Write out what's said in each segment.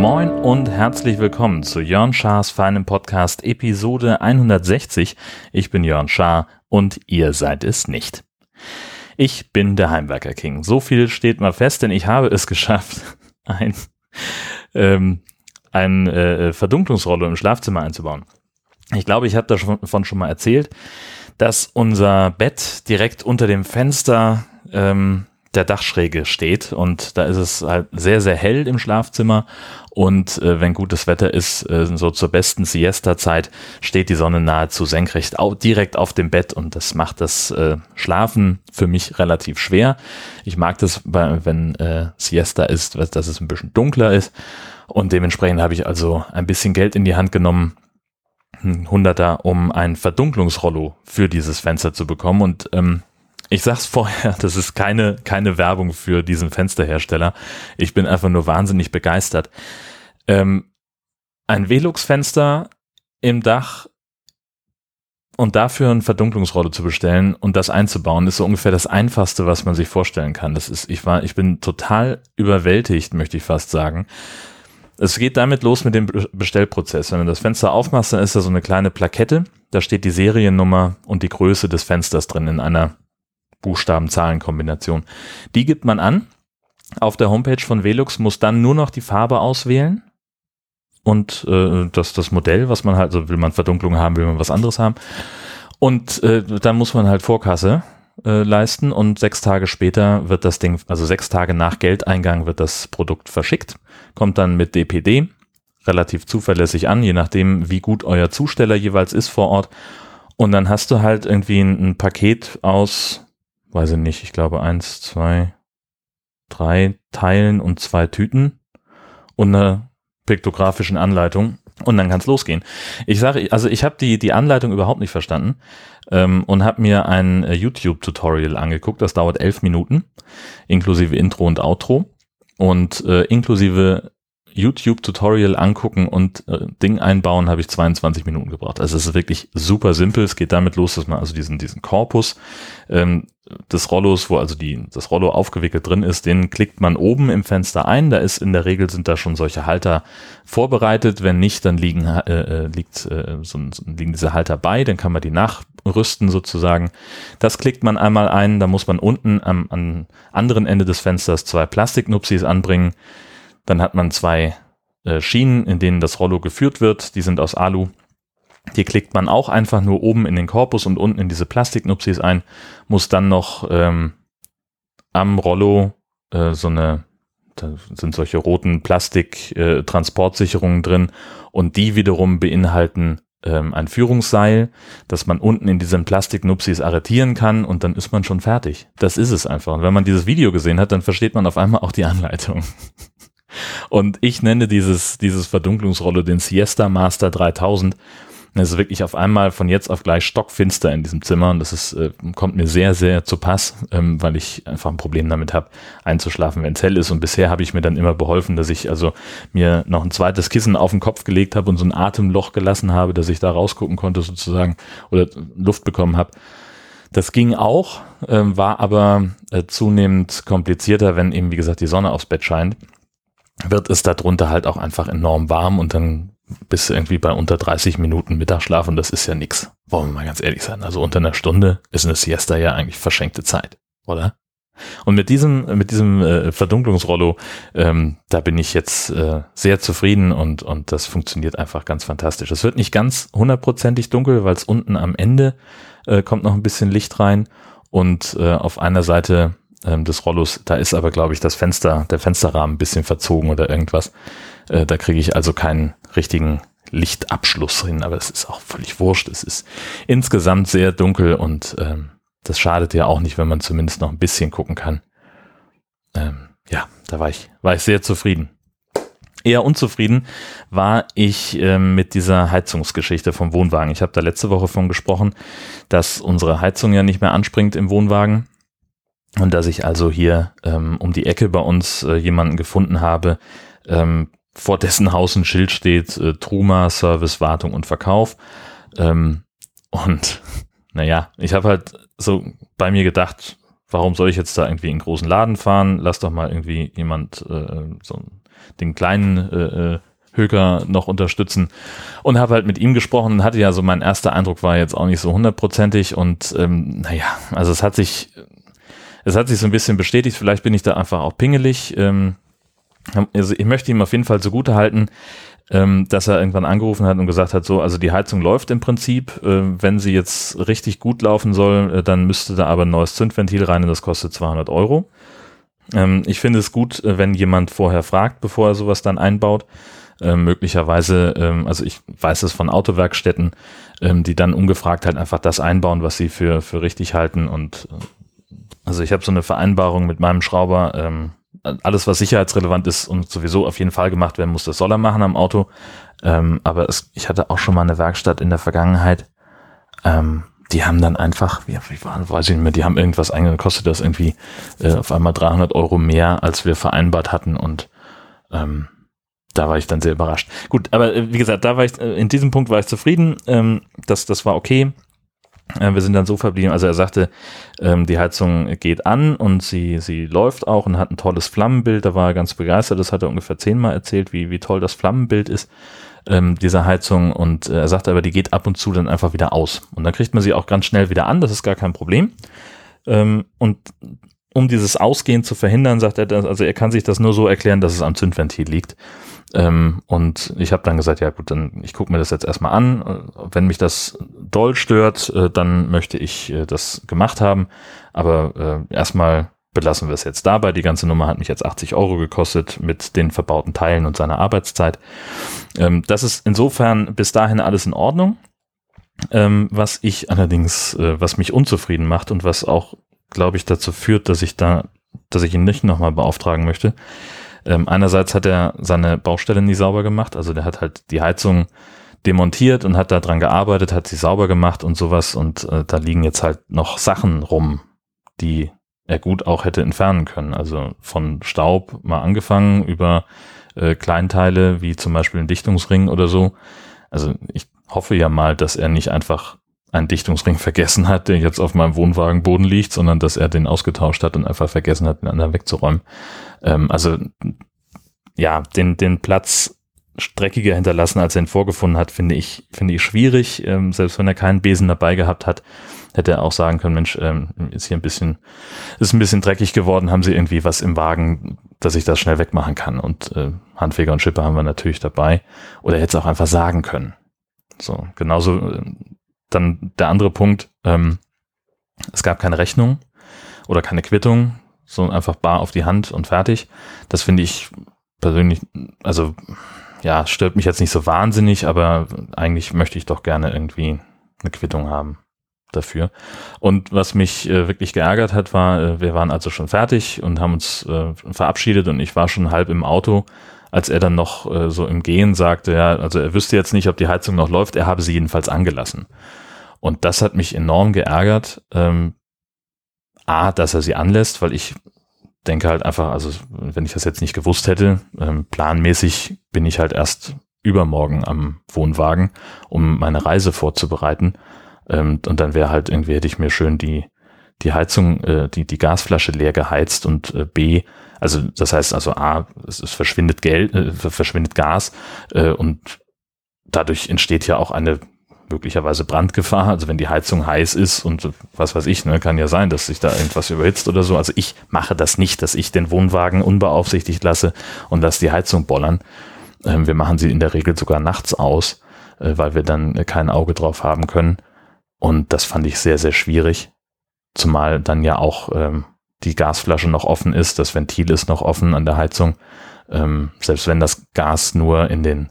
Moin und herzlich willkommen zu Jörn Schars feinem Podcast Episode 160. Ich bin Jörn Schaar und ihr seid es nicht. Ich bin der Heimwerker King. So viel steht mal fest, denn ich habe es geschafft, ein, ähm, ein äh, Verdunklungsrolle im Schlafzimmer einzubauen. Ich glaube, ich habe davon schon mal erzählt, dass unser Bett direkt unter dem Fenster ähm, der Dachschräge steht. Und da ist es halt sehr, sehr hell im Schlafzimmer. Und äh, wenn gutes Wetter ist, äh, so zur besten Siesta-Zeit, steht die Sonne nahezu senkrecht au direkt auf dem Bett. Und das macht das äh, Schlafen für mich relativ schwer. Ich mag das, wenn äh, Siesta ist, dass es ein bisschen dunkler ist. Und dementsprechend habe ich also ein bisschen Geld in die Hand genommen, Hunderter, um ein Verdunklungsrollo für dieses Fenster zu bekommen und ähm, ich sag's vorher, das ist keine, keine Werbung für diesen Fensterhersteller. Ich bin einfach nur wahnsinnig begeistert. Ähm, ein Velux-Fenster im Dach und dafür ein Verdunklungsrolle zu bestellen und das einzubauen, ist so ungefähr das einfachste, was man sich vorstellen kann. Das ist, ich war, ich bin total überwältigt, möchte ich fast sagen. Es geht damit los mit dem Bestellprozess. Wenn du das Fenster aufmachst, dann ist da so eine kleine Plakette. Da steht die Seriennummer und die Größe des Fensters drin in einer Buchstaben-Zahlen-Kombination. Die gibt man an. Auf der Homepage von Velux muss dann nur noch die Farbe auswählen und äh, das, das Modell, was man halt, so will man Verdunklung haben, will man was anderes haben. Und äh, dann muss man halt Vorkasse äh, leisten und sechs Tage später wird das Ding, also sechs Tage nach Geldeingang wird das Produkt verschickt, kommt dann mit DPD relativ zuverlässig an, je nachdem, wie gut euer Zusteller jeweils ist vor Ort. Und dann hast du halt irgendwie ein, ein Paket aus weiß ich nicht, ich glaube eins, zwei, drei Teilen und zwei Tüten und einer piktografischen Anleitung und dann kann es losgehen. Ich sage, also ich habe die die Anleitung überhaupt nicht verstanden ähm, und habe mir ein äh, YouTube-Tutorial angeguckt. Das dauert elf Minuten, inklusive Intro und Outro und äh, inklusive YouTube-Tutorial angucken und äh, Ding einbauen, habe ich 22 Minuten gebraucht. Also es ist wirklich super simpel. Es geht damit los, dass man also diesen, diesen Korpus ähm, des Rollos, wo also die, das Rollo aufgewickelt drin ist, den klickt man oben im Fenster ein. Da ist in der Regel sind da schon solche Halter vorbereitet. Wenn nicht, dann liegen, äh, äh liegt, äh, so, so, liegen diese Halter bei. Dann kann man die nachrüsten sozusagen. Das klickt man einmal ein. Da muss man unten am, am anderen Ende des Fensters zwei Plastiknupsis anbringen dann hat man zwei äh, Schienen, in denen das Rollo geführt wird. Die sind aus Alu. Die klickt man auch einfach nur oben in den Korpus und unten in diese Plastiknupsis ein. Muss dann noch ähm, am Rollo äh, so eine, da sind solche roten Plastik-Transportsicherungen äh, drin und die wiederum beinhalten ähm, ein Führungsseil, das man unten in diesen Plastiknupsis arretieren kann und dann ist man schon fertig. Das ist es einfach. Und wenn man dieses Video gesehen hat, dann versteht man auf einmal auch die Anleitung. Und ich nenne dieses, dieses Verdunklungsrolle den Siesta Master 3000. Es ist wirklich auf einmal von jetzt auf gleich stockfinster in diesem Zimmer und das ist, äh, kommt mir sehr, sehr zu Pass, ähm, weil ich einfach ein Problem damit habe, einzuschlafen, wenn es hell ist. Und bisher habe ich mir dann immer beholfen, dass ich also mir noch ein zweites Kissen auf den Kopf gelegt habe und so ein Atemloch gelassen habe, dass ich da rausgucken konnte sozusagen oder Luft bekommen habe. Das ging auch, äh, war aber äh, zunehmend komplizierter, wenn eben, wie gesagt, die Sonne aufs Bett scheint wird es darunter halt auch einfach enorm warm und dann bist du irgendwie bei unter 30 Minuten Mittagsschlaf und das ist ja nix. Wollen wir mal ganz ehrlich sein. Also unter einer Stunde ist eine Siesta ja eigentlich verschenkte Zeit, oder? Und mit diesem, mit diesem äh, Verdunklungsrollo, ähm, da bin ich jetzt äh, sehr zufrieden und, und das funktioniert einfach ganz fantastisch. Es wird nicht ganz hundertprozentig dunkel, weil es unten am Ende äh, kommt noch ein bisschen Licht rein und äh, auf einer Seite ähm, des Rollos. Da ist aber, glaube ich, das Fenster, der Fensterrahmen ein bisschen verzogen oder irgendwas. Äh, da kriege ich also keinen richtigen Lichtabschluss hin, aber es ist auch völlig wurscht. Es ist insgesamt sehr dunkel und ähm, das schadet ja auch nicht, wenn man zumindest noch ein bisschen gucken kann. Ähm, ja, da war ich, war ich sehr zufrieden. Eher unzufrieden war ich äh, mit dieser Heizungsgeschichte vom Wohnwagen. Ich habe da letzte Woche von gesprochen, dass unsere Heizung ja nicht mehr anspringt im Wohnwagen und dass ich also hier ähm, um die Ecke bei uns äh, jemanden gefunden habe, ähm, vor dessen Haus ein Schild steht, äh, Truma, Service, Wartung und Verkauf. Ähm, Und naja, ich habe halt so bei mir gedacht, warum soll ich jetzt da irgendwie in einen großen Laden fahren? Lass doch mal irgendwie jemand äh, so den kleinen äh, äh Höger noch unterstützen und habe halt mit ihm gesprochen und hatte ja so mein erster Eindruck war jetzt auch nicht so hundertprozentig und ähm, naja, also es hat sich es hat sich so ein bisschen bestätigt, vielleicht bin ich da einfach auch pingelig. Ähm, also ich möchte ihm auf jeden Fall zugute halten, ähm, dass er irgendwann angerufen hat und gesagt hat, so, also die Heizung läuft im Prinzip, äh, wenn sie jetzt richtig gut laufen soll, äh, dann müsste da aber ein neues Zündventil rein und das kostet 200 Euro. Ähm, ich finde es gut, äh, wenn jemand vorher fragt, bevor er sowas dann einbaut. Ähm, möglicherweise, ähm, also ich weiß es von Autowerkstätten, ähm, die dann ungefragt halt einfach das einbauen, was sie für, für richtig halten und äh, also ich habe so eine Vereinbarung mit meinem Schrauber, ähm, alles, was sicherheitsrelevant ist und sowieso auf jeden Fall gemacht werden muss, das soll er machen am Auto. Ähm, aber es, ich hatte auch schon mal eine Werkstatt in der Vergangenheit. Ähm, die haben dann einfach, wie, wie war, weiß ich nicht mehr, die haben irgendwas eingekostet, das irgendwie äh, auf einmal 300 Euro mehr, als wir vereinbart hatten und ähm, da war ich dann sehr überrascht. Gut, aber äh, wie gesagt, da war ich, äh, in diesem Punkt war ich zufrieden. Ähm, das, das war okay. Äh, wir sind dann so verblieben, also er sagte, ähm, die Heizung geht an und sie, sie läuft auch und hat ein tolles Flammenbild. Da war er ganz begeistert. Das hat er ungefähr zehnmal erzählt, wie, wie toll das Flammenbild ist ähm, dieser Heizung. Und äh, er sagte aber, die geht ab und zu dann einfach wieder aus. Und dann kriegt man sie auch ganz schnell wieder an. Das ist gar kein Problem. Ähm, und um dieses Ausgehen zu verhindern, sagt er, also er kann sich das nur so erklären, dass es am Zündventil liegt. Ähm, und ich habe dann gesagt, ja gut, dann ich gucke mir das jetzt erstmal an. Wenn mich das doll stört, äh, dann möchte ich äh, das gemacht haben. Aber äh, erstmal belassen wir es jetzt dabei. Die ganze Nummer hat mich jetzt 80 Euro gekostet mit den verbauten Teilen und seiner Arbeitszeit. Ähm, das ist insofern bis dahin alles in Ordnung. Ähm, was ich allerdings, äh, was mich unzufrieden macht und was auch, glaube ich, dazu führt, dass ich da, dass ich ihn nicht nochmal beauftragen möchte, ähm, einerseits hat er seine Baustelle nie sauber gemacht, also der hat halt die Heizung demontiert und hat da dran gearbeitet, hat sie sauber gemacht und sowas und äh, da liegen jetzt halt noch Sachen rum, die er gut auch hätte entfernen können. Also von Staub mal angefangen über äh, Kleinteile wie zum Beispiel ein Dichtungsring oder so. Also ich hoffe ja mal, dass er nicht einfach einen Dichtungsring vergessen hat, der jetzt auf meinem Wohnwagenboden liegt, sondern dass er den ausgetauscht hat und einfach vergessen hat, den anderen wegzuräumen. Ähm, also ja, den, den Platz streckiger hinterlassen, als er ihn vorgefunden hat, finde ich, finde ich schwierig. Ähm, selbst wenn er keinen Besen dabei gehabt hat, hätte er auch sagen können, Mensch, ähm, ist hier ein bisschen, ist ein bisschen dreckig geworden, haben sie irgendwie was im Wagen, dass ich das schnell wegmachen kann. Und äh, Handfeger und Schipper haben wir natürlich dabei. Oder hätte es auch einfach sagen können. So, genauso äh, dann der andere Punkt, ähm, es gab keine Rechnung oder keine Quittung, so einfach bar auf die Hand und fertig. Das finde ich persönlich, also ja, stört mich jetzt nicht so wahnsinnig, aber eigentlich möchte ich doch gerne irgendwie eine Quittung haben dafür. Und was mich äh, wirklich geärgert hat, war, äh, wir waren also schon fertig und haben uns äh, verabschiedet und ich war schon halb im Auto, als er dann noch äh, so im Gehen sagte, ja, also er wüsste jetzt nicht, ob die Heizung noch läuft, er habe sie jedenfalls angelassen. Und das hat mich enorm geärgert. Ähm, A, dass er sie anlässt, weil ich denke halt einfach, also wenn ich das jetzt nicht gewusst hätte, ähm, planmäßig bin ich halt erst übermorgen am Wohnwagen, um meine Reise vorzubereiten. Ähm, und dann wäre halt irgendwie, hätte ich mir schön die, die Heizung, äh, die, die Gasflasche leer geheizt und äh, B, also das heißt also A, es, es verschwindet Geld, äh, verschwindet Gas äh, und dadurch entsteht ja auch eine möglicherweise Brandgefahr. Also wenn die Heizung heiß ist und was weiß ich, ne, kann ja sein, dass sich da irgendwas überhitzt oder so. Also ich mache das nicht, dass ich den Wohnwagen unbeaufsichtigt lasse und lasse die Heizung bollern. Ähm, wir machen sie in der Regel sogar nachts aus, äh, weil wir dann kein Auge drauf haben können. Und das fand ich sehr, sehr schwierig. Zumal dann ja auch ähm, die Gasflasche noch offen ist, das Ventil ist noch offen an der Heizung. Ähm, selbst wenn das Gas nur in den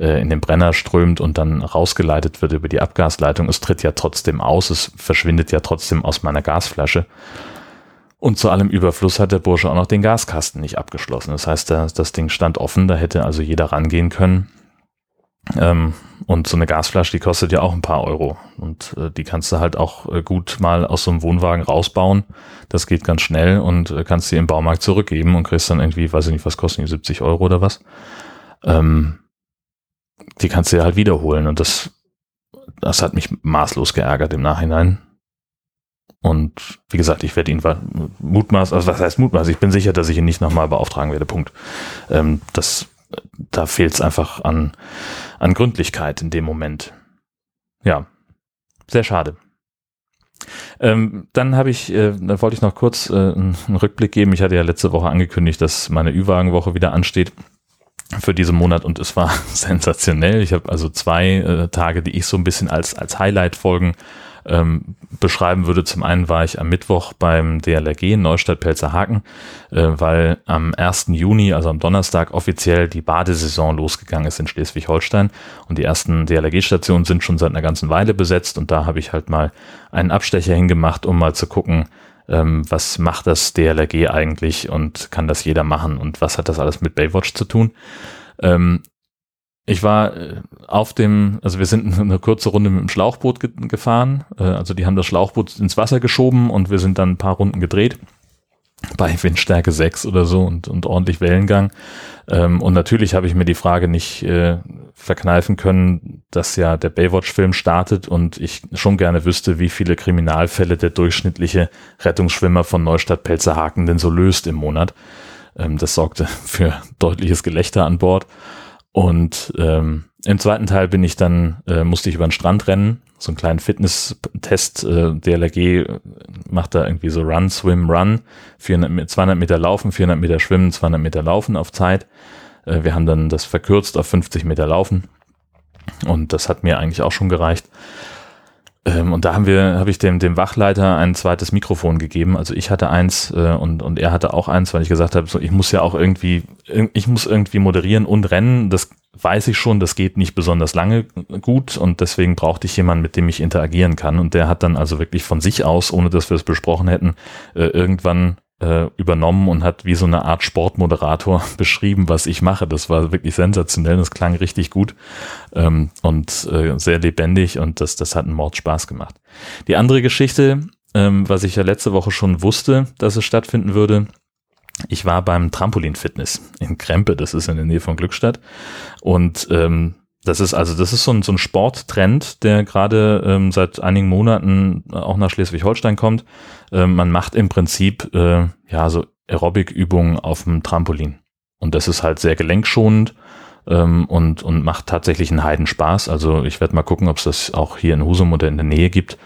äh, in den Brenner strömt und dann rausgeleitet wird über die Abgasleitung. Es tritt ja trotzdem aus, es verschwindet ja trotzdem aus meiner Gasflasche. Und zu allem Überfluss hat der Bursche auch noch den Gaskasten nicht abgeschlossen. Das heißt, das Ding stand offen, da hätte also jeder rangehen können. Ähm, und so eine Gasflasche, die kostet ja auch ein paar Euro. Und äh, die kannst du halt auch äh, gut mal aus so einem Wohnwagen rausbauen. Das geht ganz schnell und äh, kannst sie im Baumarkt zurückgeben und kriegst dann irgendwie, weiß ich nicht, was kosten die, 70 Euro oder was. Ähm, die kannst du ja halt wiederholen. Und das, das hat mich maßlos geärgert im Nachhinein. Und wie gesagt, ich werde ihn mutmaß, also was heißt mutmaß? Ich bin sicher, dass ich ihn nicht nochmal beauftragen werde. Punkt. Ähm, das, da fehlt es einfach an, an Gründlichkeit in dem Moment. Ja, sehr schade. Ähm, dann habe ich, äh, da wollte ich noch kurz äh, einen Rückblick geben. Ich hatte ja letzte Woche angekündigt, dass meine Ü-Wagen-Woche wieder ansteht für diesen Monat und es war sensationell. Ich habe also zwei äh, Tage, die ich so ein bisschen als, als Highlight-Folgen ähm, beschreiben würde. Zum einen war ich am Mittwoch beim DLRG in Neustadt-Pelzerhaken, äh, weil am 1. Juni, also am Donnerstag, offiziell die Badesaison losgegangen ist in Schleswig-Holstein und die ersten DLRG-Stationen sind schon seit einer ganzen Weile besetzt und da habe ich halt mal einen Abstecher hingemacht, um mal zu gucken, ähm, was macht das DLRG eigentlich und kann das jeder machen und was hat das alles mit Baywatch zu tun. Ich war äh, auf dem, also wir sind eine kurze Runde mit dem Schlauchboot ge gefahren. Äh, also die haben das Schlauchboot ins Wasser geschoben und wir sind dann ein paar Runden gedreht bei Windstärke 6 oder so und, und ordentlich Wellengang. Ähm, und natürlich habe ich mir die Frage nicht äh, verkneifen können, dass ja der Baywatch-Film startet und ich schon gerne wüsste, wie viele Kriminalfälle der durchschnittliche Rettungsschwimmer von Neustadt-Pelzerhaken denn so löst im Monat. Ähm, das sorgte für deutliches Gelächter an Bord. Und ähm, im zweiten Teil bin ich dann, äh, musste ich über den Strand rennen, so einen kleinen Fitness-Test. Äh, DLRG macht da irgendwie so Run, Swim, Run, 400, 200 Meter laufen, 400 Meter schwimmen, 200 Meter laufen auf Zeit. Äh, wir haben dann das verkürzt auf 50 Meter laufen. Und das hat mir eigentlich auch schon gereicht. Ähm, und da haben wir, habe ich dem, dem Wachleiter ein zweites Mikrofon gegeben. Also ich hatte eins äh, und, und er hatte auch eins, weil ich gesagt habe, so, ich muss ja auch irgendwie, ich muss irgendwie moderieren und rennen. Das weiß ich schon, das geht nicht besonders lange gut und deswegen brauchte ich jemanden, mit dem ich interagieren kann. Und der hat dann also wirklich von sich aus, ohne dass wir es besprochen hätten, äh, irgendwann äh, übernommen und hat wie so eine Art Sportmoderator beschrieben, was ich mache. Das war wirklich sensationell, das klang richtig gut ähm, und äh, sehr lebendig und das, das hat einen Mord Spaß gemacht. Die andere Geschichte, ähm, was ich ja letzte Woche schon wusste, dass es stattfinden würde, ich war beim Trampolin-Fitness in Krempe, das ist in der Nähe von Glückstadt. Und ähm, das ist also, das ist so ein, so ein Sporttrend, der gerade ähm, seit einigen Monaten auch nach Schleswig-Holstein kommt. Ähm, man macht im Prinzip äh, ja so Aerobic-Übungen auf dem Trampolin. Und das ist halt sehr gelenkschonend ähm, und, und macht tatsächlich einen Heidenspaß. Also ich werde mal gucken, ob es das auch hier in Husum oder in der Nähe gibt.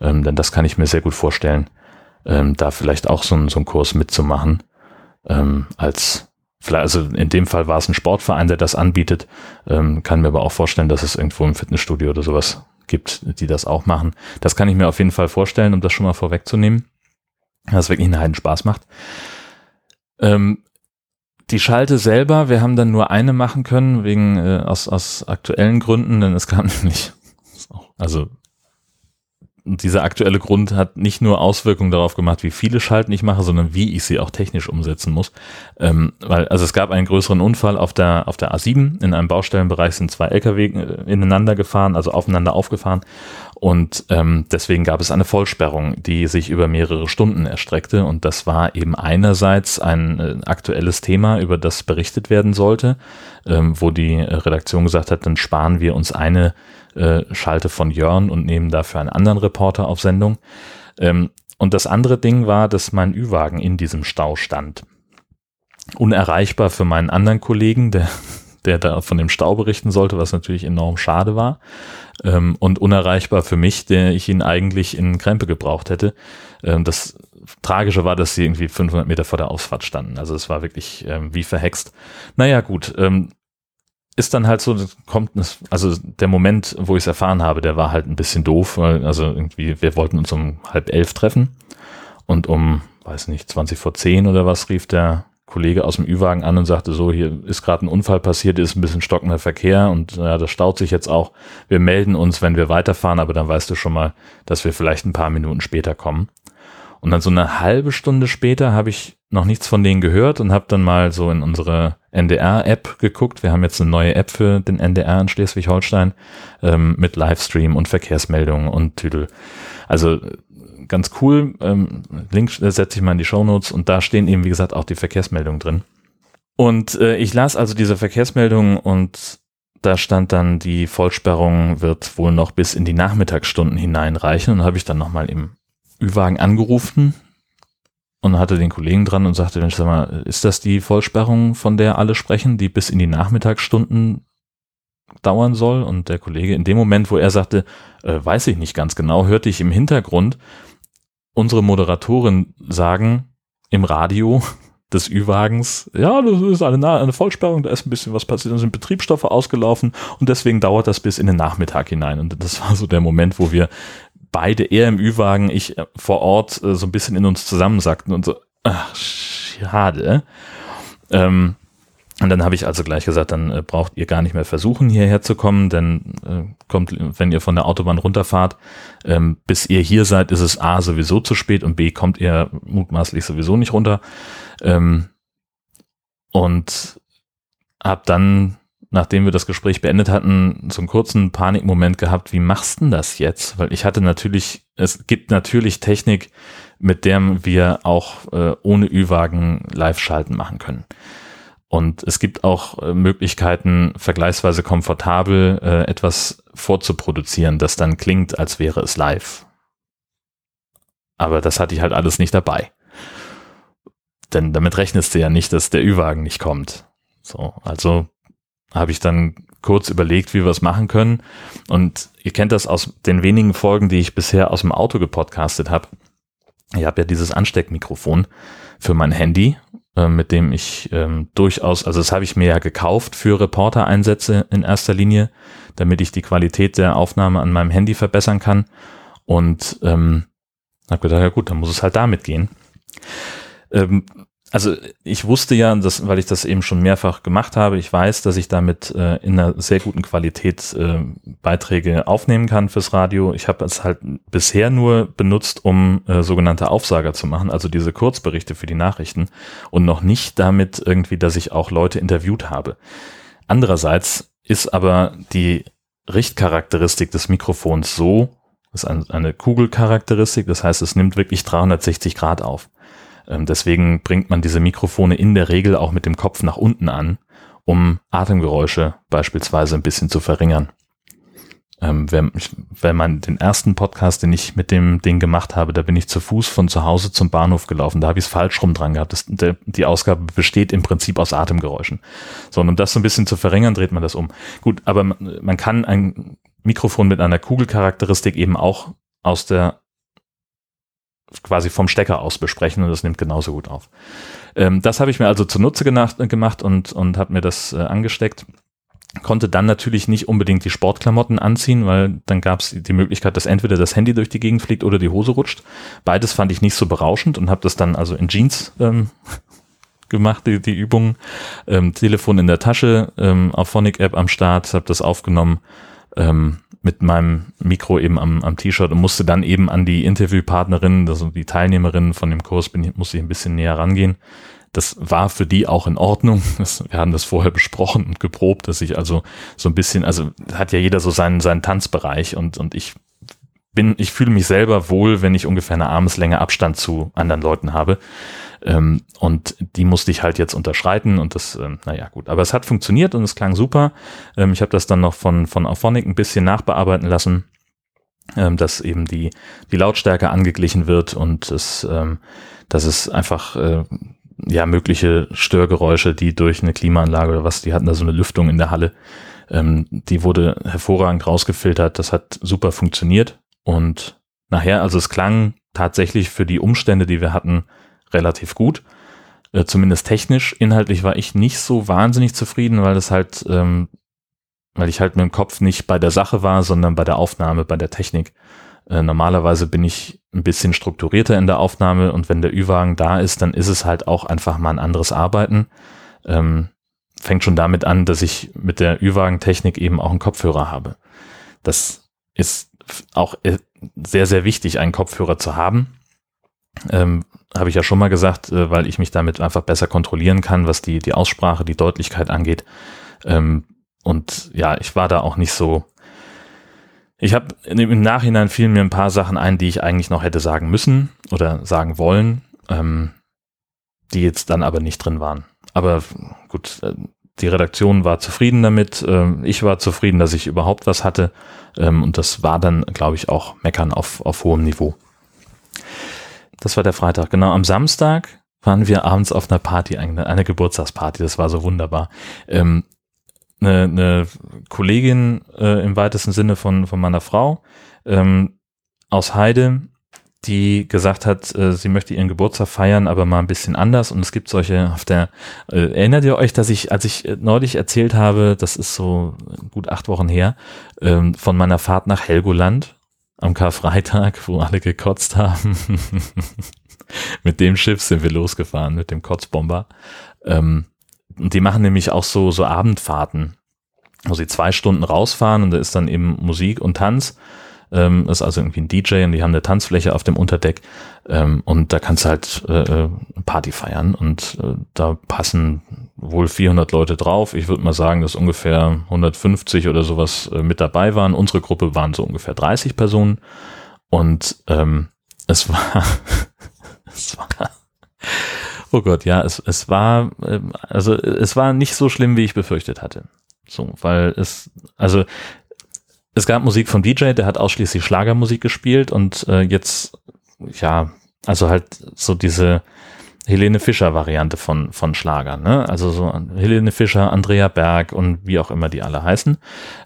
Ähm, denn das kann ich mir sehr gut vorstellen, ähm, da vielleicht auch so, so einen Kurs mitzumachen. Ähm, als also in dem Fall war es ein Sportverein, der das anbietet. Ähm, kann mir aber auch vorstellen, dass es irgendwo im Fitnessstudio oder sowas gibt, die das auch machen. Das kann ich mir auf jeden Fall vorstellen, um das schon mal vorwegzunehmen. Was wirklich einen Heiden Spaß macht. Ähm, die Schalte selber, wir haben dann nur eine machen können, wegen äh, aus, aus aktuellen Gründen, denn es kam nämlich, also dieser aktuelle Grund hat nicht nur Auswirkungen darauf gemacht, wie viele Schalten ich mache, sondern wie ich sie auch technisch umsetzen muss. Ähm, weil, also es gab einen größeren Unfall auf der, auf der A7. In einem Baustellenbereich sind zwei LKW äh, ineinander gefahren, also aufeinander aufgefahren. Und ähm, deswegen gab es eine Vollsperrung, die sich über mehrere Stunden erstreckte. Und das war eben einerseits ein äh, aktuelles Thema, über das berichtet werden sollte, ähm, wo die Redaktion gesagt hat, dann sparen wir uns eine äh, Schalte von Jörn und nehmen dafür einen anderen Reporter auf Sendung. Ähm, und das andere Ding war, dass mein Ü-Wagen in diesem Stau stand. Unerreichbar für meinen anderen Kollegen, der der da von dem Stau berichten sollte, was natürlich enorm schade war. Ähm, und unerreichbar für mich, der ich ihn eigentlich in Krempe gebraucht hätte. Ähm, das Tragische war, dass sie irgendwie 500 Meter vor der Ausfahrt standen. Also es war wirklich ähm, wie verhext. Naja, gut. Ähm, ist dann halt so, kommt, also der Moment, wo ich es erfahren habe, der war halt ein bisschen doof, weil, also irgendwie, wir wollten uns um halb elf treffen und um, weiß nicht, 20 vor zehn oder was rief der Kollege aus dem Ü-Wagen an und sagte so, hier ist gerade ein Unfall passiert, ist ein bisschen stockender Verkehr und ja, das staut sich jetzt auch. Wir melden uns, wenn wir weiterfahren, aber dann weißt du schon mal, dass wir vielleicht ein paar Minuten später kommen. Und dann so eine halbe Stunde später habe ich noch nichts von denen gehört und habe dann mal so in unsere NDR-App geguckt. Wir haben jetzt eine neue App für den NDR in Schleswig-Holstein ähm, mit Livestream und Verkehrsmeldungen und Tüdel. Also ganz cool. Ähm, Link setze ich mal in die Show Notes und da stehen eben, wie gesagt, auch die Verkehrsmeldungen drin. Und äh, ich las also diese Verkehrsmeldungen und da stand dann, die Vollsperrung wird wohl noch bis in die Nachmittagsstunden hineinreichen. Und habe ich dann nochmal im Ü-Wagen angerufen und hatte den Kollegen dran und sagte, Mensch, sag mal, ist das die Vollsperrung, von der alle sprechen, die bis in die Nachmittagsstunden dauern soll? Und der Kollege in dem Moment, wo er sagte, äh, weiß ich nicht ganz genau, hörte ich im Hintergrund unsere Moderatorin sagen im Radio, des Ü-Wagens, ja, das ist eine, eine Vollsperrung, da ist ein bisschen was passiert, da sind Betriebsstoffe ausgelaufen und deswegen dauert das bis in den Nachmittag hinein. Und das war so der Moment, wo wir beide eher im Ü-Wagen, ich äh, vor Ort äh, so ein bisschen in uns zusammensackten und so, ach, schade. Ähm, und dann habe ich also gleich gesagt, dann äh, braucht ihr gar nicht mehr versuchen, hierher zu kommen, denn äh, kommt, wenn ihr von der Autobahn runterfahrt, ähm, bis ihr hier seid, ist es A sowieso zu spät und B kommt ihr mutmaßlich sowieso nicht runter. Ähm, und habe dann, nachdem wir das Gespräch beendet hatten, so einen kurzen Panikmoment gehabt, wie machst denn das jetzt? Weil ich hatte natürlich, es gibt natürlich Technik, mit der wir auch äh, ohne Ü-Wagen Live-Schalten machen können. Und es gibt auch äh, Möglichkeiten, vergleichsweise komfortabel äh, etwas vorzuproduzieren, das dann klingt, als wäre es live. Aber das hatte ich halt alles nicht dabei. Denn damit rechnest du ja nicht, dass der Ü-Wagen nicht kommt. So, also habe ich dann kurz überlegt, wie wir es machen können. Und ihr kennt das aus den wenigen Folgen, die ich bisher aus dem Auto gepodcastet habe. Ich habe ja dieses Ansteckmikrofon für mein Handy äh, mit dem ich ähm, durchaus, also das habe ich mir ja gekauft für Reporter-Einsätze in erster Linie, damit ich die Qualität der Aufnahme an meinem Handy verbessern kann. Und ähm, habe gedacht, ja gut, dann muss es halt damit gehen. Ähm, also ich wusste ja, dass, weil ich das eben schon mehrfach gemacht habe, ich weiß, dass ich damit äh, in einer sehr guten Qualität äh, Beiträge aufnehmen kann fürs Radio. Ich habe es halt bisher nur benutzt, um äh, sogenannte Aufsager zu machen, also diese Kurzberichte für die Nachrichten und noch nicht damit irgendwie, dass ich auch Leute interviewt habe. Andererseits ist aber die Richtcharakteristik des Mikrofons so, das ist eine Kugelcharakteristik, das heißt, es nimmt wirklich 360 Grad auf. Ähm, deswegen bringt man diese Mikrofone in der Regel auch mit dem Kopf nach unten an, um Atemgeräusche beispielsweise ein bisschen zu verringern. Ähm, wenn, wenn man den ersten Podcast, den ich mit dem Ding gemacht habe, da bin ich zu Fuß von zu Hause zum Bahnhof gelaufen. Da habe ich es falsch rum dran gehabt. Das, der, die Ausgabe besteht im Prinzip aus Atemgeräuschen. So, und um das so ein bisschen zu verringern, dreht man das um. Gut, aber man, man kann ein Mikrofon mit einer Kugelcharakteristik eben auch aus der quasi vom Stecker aus besprechen und das nimmt genauso gut auf. Ähm, das habe ich mir also zunutze gemacht, und, und habe mir das äh, angesteckt. Konnte dann natürlich nicht unbedingt die Sportklamotten anziehen, weil dann gab es die Möglichkeit, dass entweder das Handy durch die Gegend fliegt oder die Hose rutscht. Beides fand ich nicht so berauschend und habe das dann also in Jeans ähm, gemacht, die, die Übungen. Ähm, Telefon in der Tasche, ähm, auf Phonic App am Start, habe das aufgenommen. Ähm, mit meinem Mikro eben am, am T-Shirt und musste dann eben an die Interviewpartnerin, also die Teilnehmerin von dem Kurs, bin, musste ich ein bisschen näher rangehen. Das war für die auch in Ordnung. Das, wir haben das vorher besprochen und geprobt, dass ich also so ein bisschen, also hat ja jeder so seinen, seinen Tanzbereich und, und ich bin, ich fühle mich selber wohl, wenn ich ungefähr eine Armeslänge Abstand zu anderen Leuten habe. Ähm, und die musste ich halt jetzt unterschreiten und das, ähm, naja, gut. Aber es hat funktioniert und es klang super. Ähm, ich habe das dann noch von, von Auphonic ein bisschen nachbearbeiten lassen, ähm, dass eben die, die Lautstärke angeglichen wird und es, ähm, dass es einfach, äh, ja, mögliche Störgeräusche, die durch eine Klimaanlage oder was, die hatten da so eine Lüftung in der Halle, ähm, die wurde hervorragend rausgefiltert. Das hat super funktioniert und nachher, also es klang tatsächlich für die Umstände, die wir hatten, relativ gut. Äh, zumindest technisch. Inhaltlich war ich nicht so wahnsinnig zufrieden, weil das halt, ähm, weil ich halt mit dem Kopf nicht bei der Sache war, sondern bei der Aufnahme, bei der Technik. Äh, normalerweise bin ich ein bisschen strukturierter in der Aufnahme und wenn der Ü-Wagen da ist, dann ist es halt auch einfach mal ein anderes Arbeiten. Ähm, fängt schon damit an, dass ich mit der Ü-Wagen-Technik eben auch einen Kopfhörer habe. Das ist auch äh, sehr, sehr wichtig, einen Kopfhörer zu haben. Ähm, habe ich ja schon mal gesagt, äh, weil ich mich damit einfach besser kontrollieren kann, was die, die Aussprache, die Deutlichkeit angeht. Ähm, und ja, ich war da auch nicht so. Ich habe im Nachhinein fielen mir ein paar Sachen ein, die ich eigentlich noch hätte sagen müssen oder sagen wollen, ähm, die jetzt dann aber nicht drin waren. Aber gut, äh, die Redaktion war zufrieden damit, ähm, ich war zufrieden, dass ich überhaupt was hatte ähm, und das war dann, glaube ich, auch Meckern auf, auf hohem Niveau. Das war der Freitag. Genau, am Samstag waren wir abends auf einer Party, eine, eine Geburtstagsparty, das war so wunderbar. Ähm, eine, eine Kollegin äh, im weitesten Sinne von, von meiner Frau ähm, aus Heide, die gesagt hat, äh, sie möchte ihren Geburtstag feiern, aber mal ein bisschen anders. Und es gibt solche auf der, äh, erinnert ihr euch, dass ich, als ich äh, neulich erzählt habe, das ist so gut acht Wochen her, ähm, von meiner Fahrt nach Helgoland am Karfreitag, wo alle gekotzt haben. mit dem Schiff sind wir losgefahren, mit dem Kotzbomber. Ähm, und die machen nämlich auch so, so Abendfahrten, wo sie zwei Stunden rausfahren und da ist dann eben Musik und Tanz ähm, ist also irgendwie ein DJ und die haben eine Tanzfläche auf dem Unterdeck ähm, und da kannst du halt äh, äh Party feiern und äh, da passen wohl 400 Leute drauf. Ich würde mal sagen, dass ungefähr 150 oder sowas äh, mit dabei waren. Unsere Gruppe waren so ungefähr 30 Personen und ähm, es war, es war Oh Gott, ja, es, es war, ähm, also es war nicht so schlimm, wie ich befürchtet hatte. So, weil es, also es gab Musik vom DJ, der hat ausschließlich Schlagermusik gespielt und äh, jetzt, ja, also halt so diese Helene Fischer Variante von, von Schlager, ne? Also so Helene Fischer, Andrea Berg und wie auch immer die alle heißen.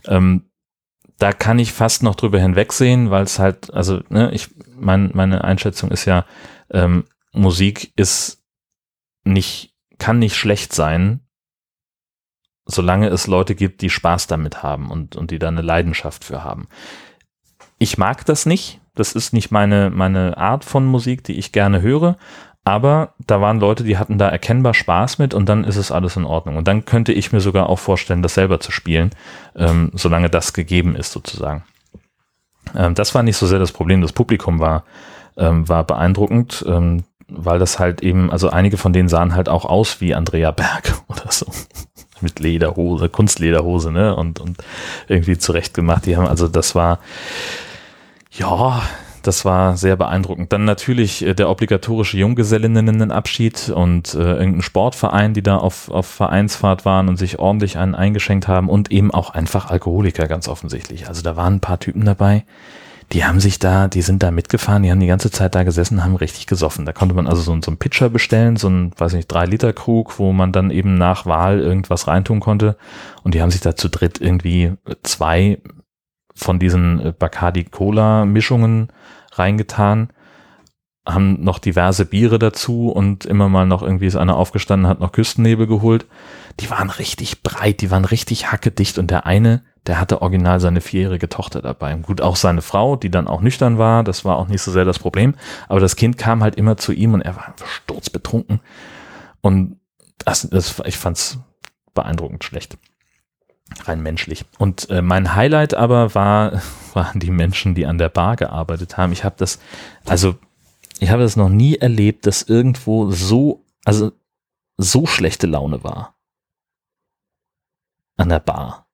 Ähm, da kann ich fast noch drüber hinwegsehen, weil es halt, also, ne, ich, mein, meine Einschätzung ist ja, ähm, Musik ist nicht, kann nicht schlecht sein, solange es Leute gibt, die Spaß damit haben und, und die da eine Leidenschaft für haben. Ich mag das nicht. Das ist nicht meine, meine Art von Musik, die ich gerne höre. Aber da waren Leute, die hatten da erkennbar Spaß mit und dann ist es alles in Ordnung. Und dann könnte ich mir sogar auch vorstellen, das selber zu spielen, ähm, solange das gegeben ist sozusagen. Ähm, das war nicht so sehr das Problem. Das Publikum war, ähm, war beeindruckend, ähm, weil das halt eben, also einige von denen sahen halt auch aus wie Andrea Berg oder so mit Lederhose, Kunstlederhose, ne? Und, und irgendwie zurechtgemacht. Die haben, also das war, ja, das war sehr beeindruckend. Dann natürlich äh, der obligatorische Junggesellinnenabschied und äh, irgendein Sportverein, die da auf, auf Vereinsfahrt waren und sich ordentlich einen eingeschenkt haben und eben auch einfach Alkoholiker ganz offensichtlich. Also da waren ein paar Typen dabei, die haben sich da, die sind da mitgefahren, die haben die ganze Zeit da gesessen, haben richtig gesoffen. Da konnte man also so, so einen Pitcher bestellen, so ein, weiß nicht, drei Liter Krug, wo man dann eben nach Wahl irgendwas reintun konnte. Und die haben sich da zu dritt irgendwie zwei von diesen Bacardi Cola Mischungen reingetan, haben noch diverse Biere dazu und immer mal noch irgendwie ist einer aufgestanden, hat noch Küstennebel geholt. Die waren richtig breit, die waren richtig hackedicht und der eine, der hatte original seine vierjährige Tochter dabei. Gut, auch seine Frau, die dann auch nüchtern war, das war auch nicht so sehr das Problem. Aber das Kind kam halt immer zu ihm und er war sturzbetrunken. Und das, das, ich fand's beeindruckend schlecht. Rein menschlich. Und äh, mein Highlight aber war, waren die Menschen, die an der Bar gearbeitet haben. Ich habe das, also ich habe das noch nie erlebt, dass irgendwo so, also so schlechte Laune war. An der Bar.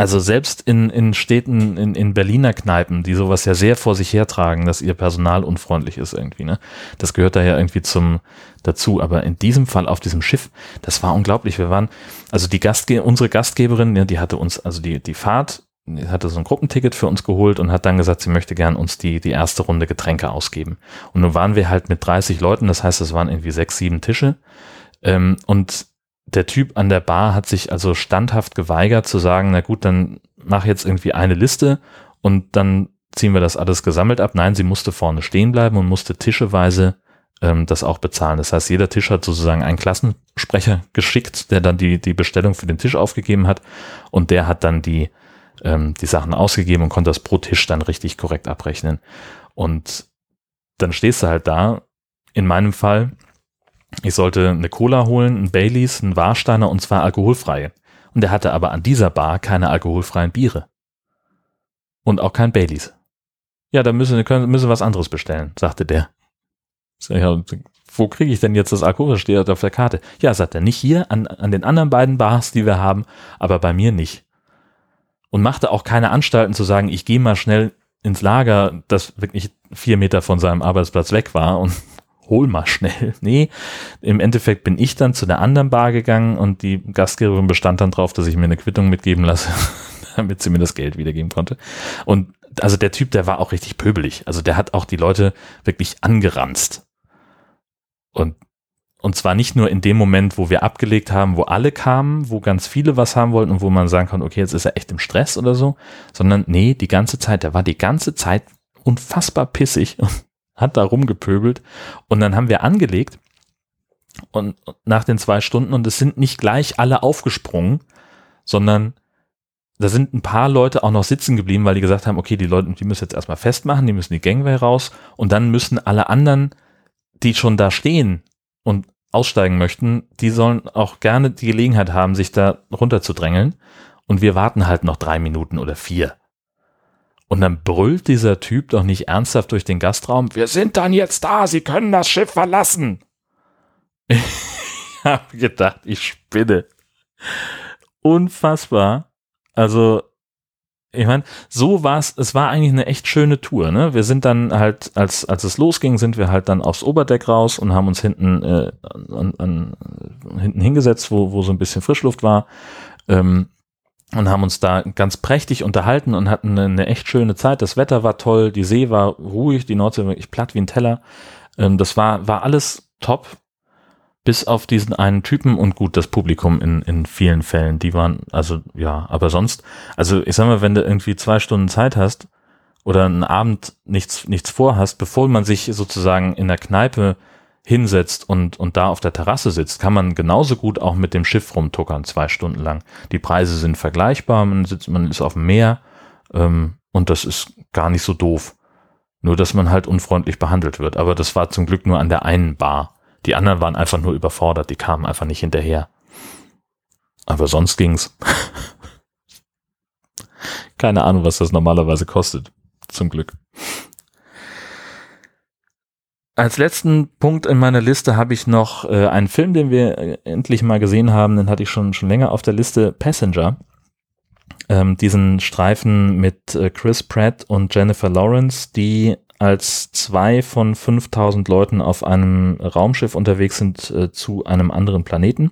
Also selbst in, in Städten, in, in Berliner Kneipen, die sowas ja sehr vor sich hertragen, dass ihr Personal unfreundlich ist irgendwie, ne? Das gehört da ja irgendwie zum dazu. Aber in diesem Fall auf diesem Schiff, das war unglaublich. Wir waren, also die Gastge unsere Gastgeberin, ja, die hatte uns, also die, die Fahrt, die hatte so ein Gruppenticket für uns geholt und hat dann gesagt, sie möchte gern uns die, die erste Runde Getränke ausgeben. Und nun waren wir halt mit 30 Leuten, das heißt, es waren irgendwie sechs, sieben Tische. Ähm, und der Typ an der Bar hat sich also standhaft geweigert zu sagen, na gut, dann mach jetzt irgendwie eine Liste und dann ziehen wir das alles gesammelt ab. Nein, sie musste vorne stehen bleiben und musste tischeweise ähm, das auch bezahlen. Das heißt, jeder Tisch hat sozusagen einen Klassensprecher geschickt, der dann die, die Bestellung für den Tisch aufgegeben hat und der hat dann die, ähm, die Sachen ausgegeben und konnte das pro Tisch dann richtig korrekt abrechnen. Und dann stehst du halt da, in meinem Fall, ich sollte eine Cola holen, ein Baileys, ein Warsteiner und zwar alkoholfreie. Und er hatte aber an dieser Bar keine alkoholfreien Biere. Und auch kein Baileys. Ja, da müssen wir müssen was anderes bestellen, sagte der. Ja, wo kriege ich denn jetzt das Alkohol? Steht auf der Karte. Ja, sagt er, nicht hier, an, an den anderen beiden Bars, die wir haben, aber bei mir nicht. Und machte auch keine Anstalten zu sagen, ich gehe mal schnell ins Lager, das wirklich vier Meter von seinem Arbeitsplatz weg war und hol mal schnell. Nee, im Endeffekt bin ich dann zu der anderen Bar gegangen und die Gastgeberin bestand dann drauf, dass ich mir eine Quittung mitgeben lasse, damit sie mir das Geld wiedergeben konnte. Und also der Typ, der war auch richtig pöbelig. Also der hat auch die Leute wirklich angeranzt. Und und zwar nicht nur in dem Moment, wo wir abgelegt haben, wo alle kamen, wo ganz viele was haben wollten und wo man sagen kann, okay, jetzt ist er echt im Stress oder so, sondern nee, die ganze Zeit, der war die ganze Zeit unfassbar pissig und hat da rumgepöbelt. Und dann haben wir angelegt und nach den zwei Stunden und es sind nicht gleich alle aufgesprungen, sondern da sind ein paar Leute auch noch sitzen geblieben, weil die gesagt haben, okay, die Leute, die müssen jetzt erstmal festmachen, die müssen die Gangway raus und dann müssen alle anderen, die schon da stehen und aussteigen möchten, die sollen auch gerne die Gelegenheit haben, sich da runterzudrängeln. Und wir warten halt noch drei Minuten oder vier. Und dann brüllt dieser Typ doch nicht ernsthaft durch den Gastraum, wir sind dann jetzt da, Sie können das Schiff verlassen. Ich habe gedacht, ich spinne. Unfassbar. Also, ich meine, so war es, es war eigentlich eine echt schöne Tour, ne? Wir sind dann halt, als, als es losging, sind wir halt dann aufs Oberdeck raus und haben uns hinten, äh, an, an, hinten hingesetzt, wo, wo so ein bisschen Frischluft war. Ähm, und haben uns da ganz prächtig unterhalten und hatten eine, eine, echt schöne Zeit. Das Wetter war toll, die See war ruhig, die Nordsee war wirklich platt wie ein Teller. Ähm, das war, war alles top, bis auf diesen einen Typen und gut, das Publikum in, in vielen Fällen, die waren, also ja, aber sonst, also ich sag mal, wenn du irgendwie zwei Stunden Zeit hast oder einen Abend nichts, nichts vorhast, bevor man sich sozusagen in der Kneipe hinsetzt und, und da auf der Terrasse sitzt, kann man genauso gut auch mit dem Schiff rumtuckern, zwei Stunden lang. Die Preise sind vergleichbar, man sitzt, man ist auf dem Meer ähm, und das ist gar nicht so doof. Nur, dass man halt unfreundlich behandelt wird. Aber das war zum Glück nur an der einen Bar. Die anderen waren einfach nur überfordert, die kamen einfach nicht hinterher. Aber sonst ging's. Keine Ahnung, was das normalerweise kostet. Zum Glück. Als letzten Punkt in meiner Liste habe ich noch äh, einen Film, den wir äh, endlich mal gesehen haben, den hatte ich schon, schon länger auf der Liste, Passenger. Ähm, diesen Streifen mit äh, Chris Pratt und Jennifer Lawrence, die als zwei von 5000 Leuten auf einem Raumschiff unterwegs sind äh, zu einem anderen Planeten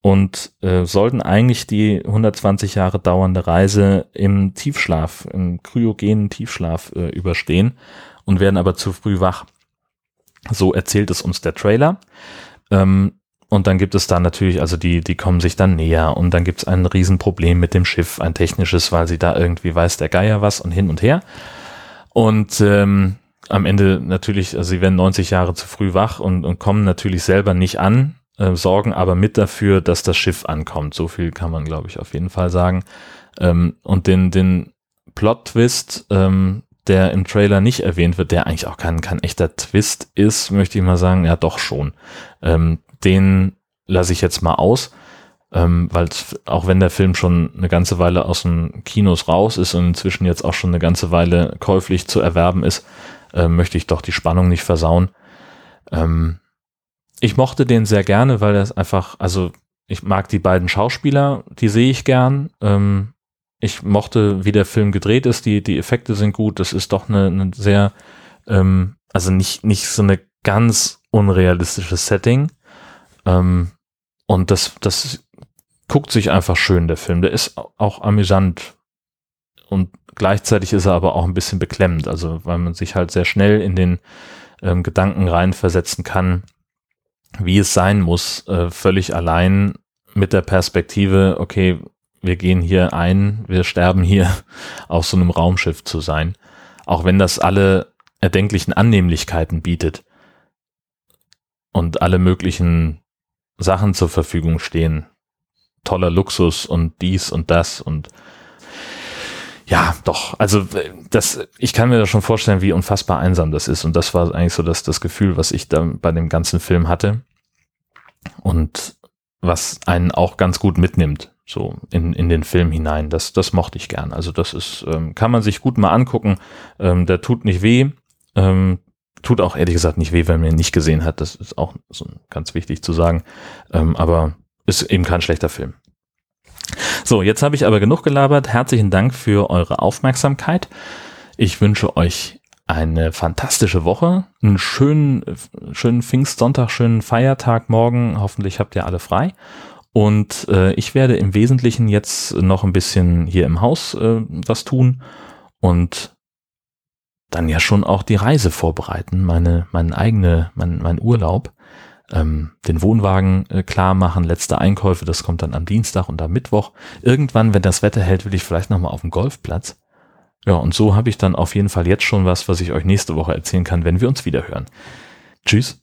und äh, sollten eigentlich die 120 Jahre dauernde Reise im Tiefschlaf, im kryogenen Tiefschlaf äh, überstehen und werden aber zu früh wach. So erzählt es uns der Trailer. Ähm, und dann gibt es da natürlich, also die, die kommen sich dann näher und dann gibt es ein Riesenproblem mit dem Schiff, ein technisches, weil sie da irgendwie weiß der Geier was und hin und her. Und ähm, am Ende natürlich, also sie werden 90 Jahre zu früh wach und, und kommen natürlich selber nicht an, äh, sorgen aber mit dafür, dass das Schiff ankommt. So viel kann man, glaube ich, auf jeden Fall sagen. Ähm, und den, den Plot-Twist, ähm, der im Trailer nicht erwähnt wird, der eigentlich auch kein, kein echter Twist ist, möchte ich mal sagen, ja doch schon. Ähm, den lasse ich jetzt mal aus, ähm, weil auch wenn der Film schon eine ganze Weile aus den Kinos raus ist und inzwischen jetzt auch schon eine ganze Weile käuflich zu erwerben ist, äh, möchte ich doch die Spannung nicht versauen. Ähm, ich mochte den sehr gerne, weil er es einfach, also ich mag die beiden Schauspieler, die sehe ich gern. Ähm, ich mochte, wie der Film gedreht ist, die, die Effekte sind gut, das ist doch eine, eine sehr, ähm, also nicht, nicht so eine ganz unrealistische Setting. Ähm, und das, das guckt sich einfach schön, der Film. Der ist auch amüsant. Und gleichzeitig ist er aber auch ein bisschen beklemmend, also weil man sich halt sehr schnell in den ähm, Gedanken reinversetzen kann, wie es sein muss, äh, völlig allein mit der Perspektive, okay, wir gehen hier ein, wir sterben hier auf so einem Raumschiff zu sein. Auch wenn das alle erdenklichen Annehmlichkeiten bietet und alle möglichen Sachen zur Verfügung stehen. Toller Luxus und dies und das und ja, doch, also das, ich kann mir da schon vorstellen, wie unfassbar einsam das ist. Und das war eigentlich so das, das Gefühl, was ich da bei dem ganzen Film hatte. Und was einen auch ganz gut mitnimmt so in, in den Film hinein. Das, das mochte ich gern. Also das ist, ähm, kann man sich gut mal angucken. Ähm, der tut nicht weh. Ähm, tut auch ehrlich gesagt nicht weh, wenn man ihn nicht gesehen hat. Das ist auch so ganz wichtig zu sagen. Ähm, aber ist eben kein schlechter Film. So, jetzt habe ich aber genug gelabert. Herzlichen Dank für eure Aufmerksamkeit. Ich wünsche euch eine fantastische Woche, einen schönen, schönen Pfingstsonntag, schönen Feiertag morgen. Hoffentlich habt ihr alle frei. Und äh, ich werde im Wesentlichen jetzt noch ein bisschen hier im Haus äh, was tun und dann ja schon auch die Reise vorbereiten, meine, meine eigene, mein, mein Urlaub, ähm, den Wohnwagen äh, klar machen, letzte Einkäufe, das kommt dann am Dienstag und am Mittwoch. Irgendwann, wenn das Wetter hält, will ich vielleicht nochmal auf dem Golfplatz. Ja, und so habe ich dann auf jeden Fall jetzt schon was, was ich euch nächste Woche erzählen kann, wenn wir uns wieder hören. Tschüss.